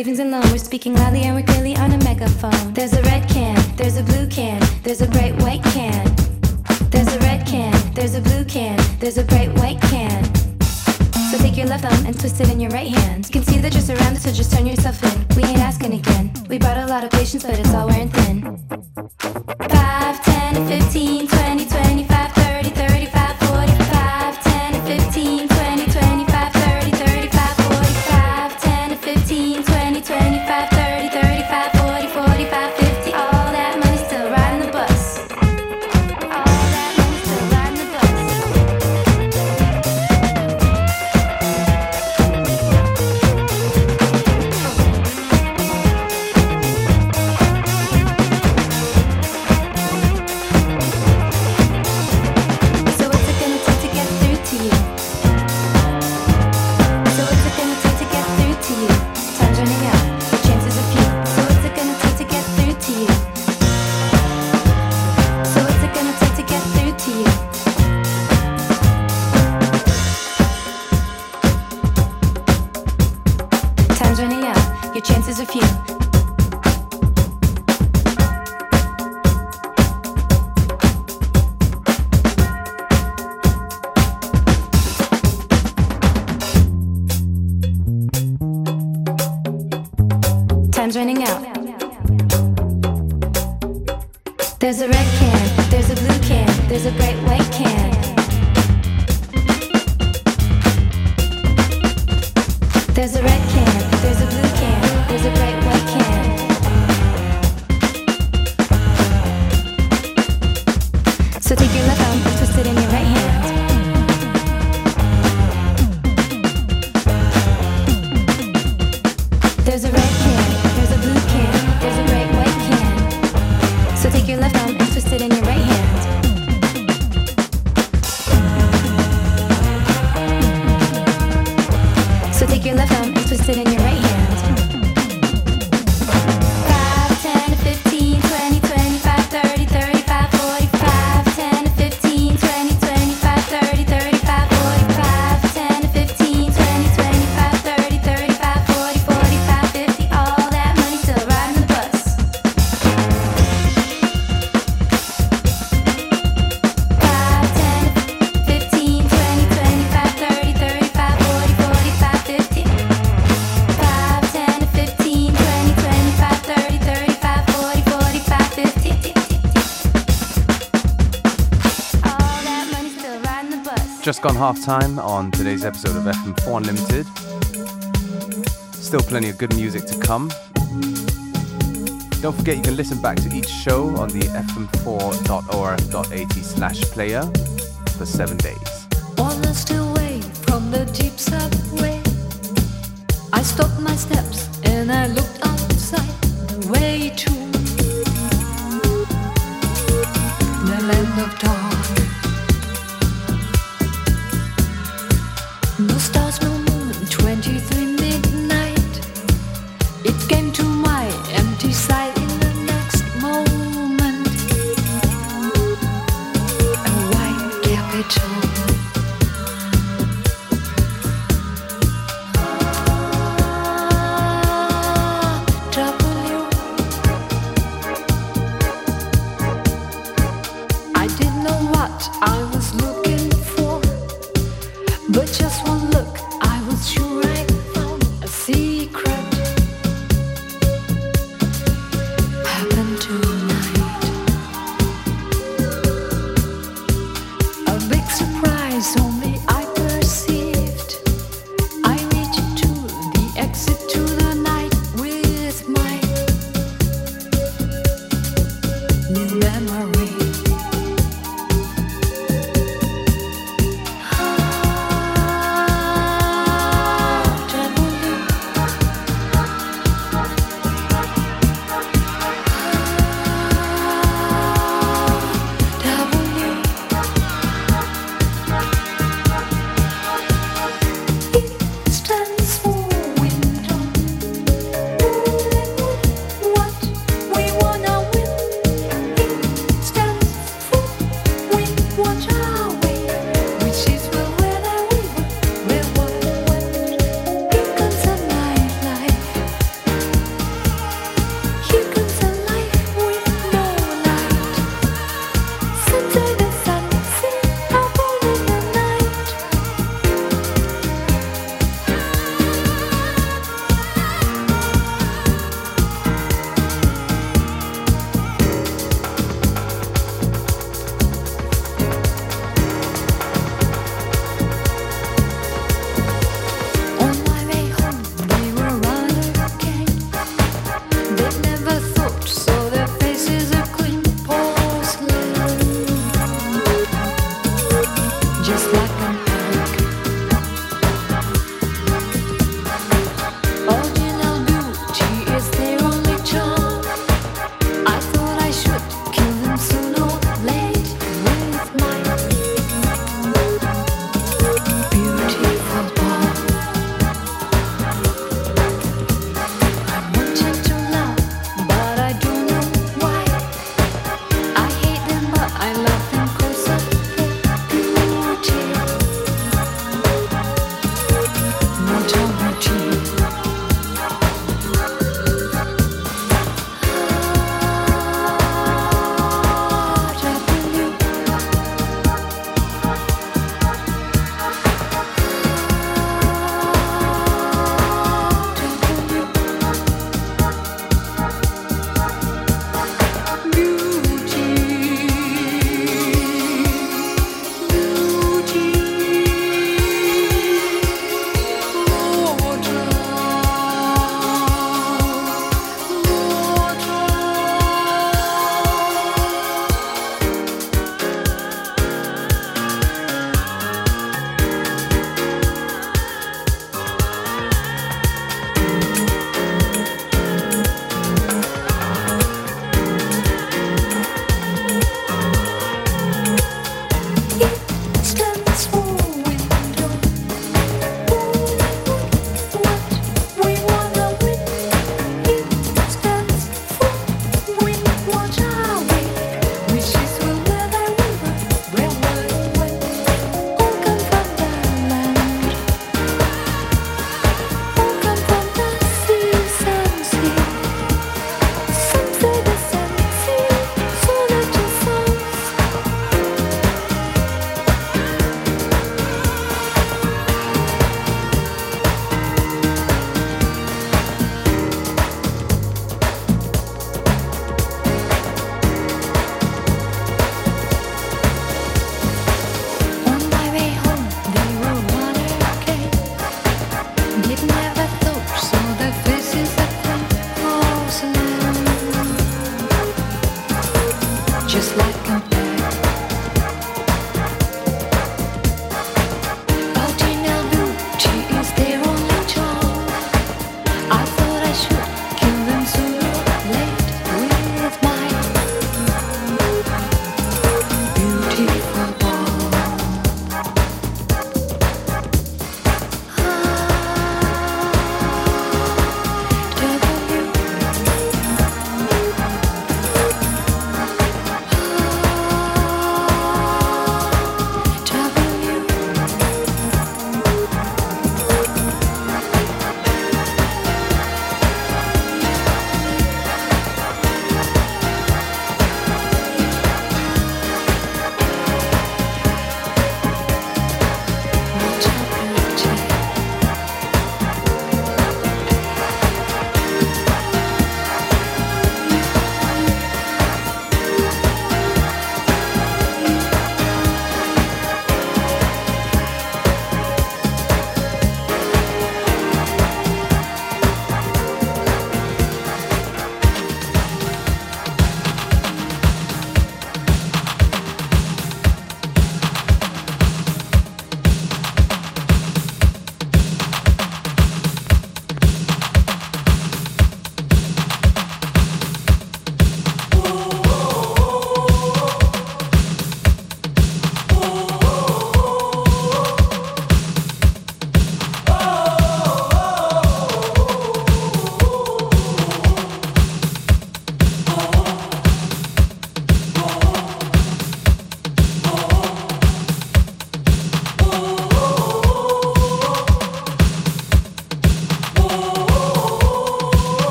savings and loan. We're speaking loudly and we're clearly on a megaphone. There's a red can, there's a blue can, there's a bright white can. There's a red can, there's a blue can, there's a bright white can. So take your left thumb and twist it in your right hand. You can see that you're surrounded, so just turn yourself in. We ain't asking again. We brought a lot of patience, but it's all wearing thin. 5, 10, 15, Half time on today's episode of FM4 Unlimited. Still plenty of good music to come. Don't forget you can listen back to each show on the fm4.orf.at slash player for seven days. 宇宙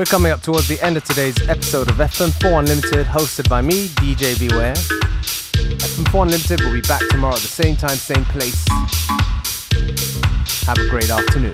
We're coming up towards the end of today's episode of FM4 Unlimited, hosted by me, DJ Beware. FM4 Unlimited will be back tomorrow at the same time, same place. Have a great afternoon.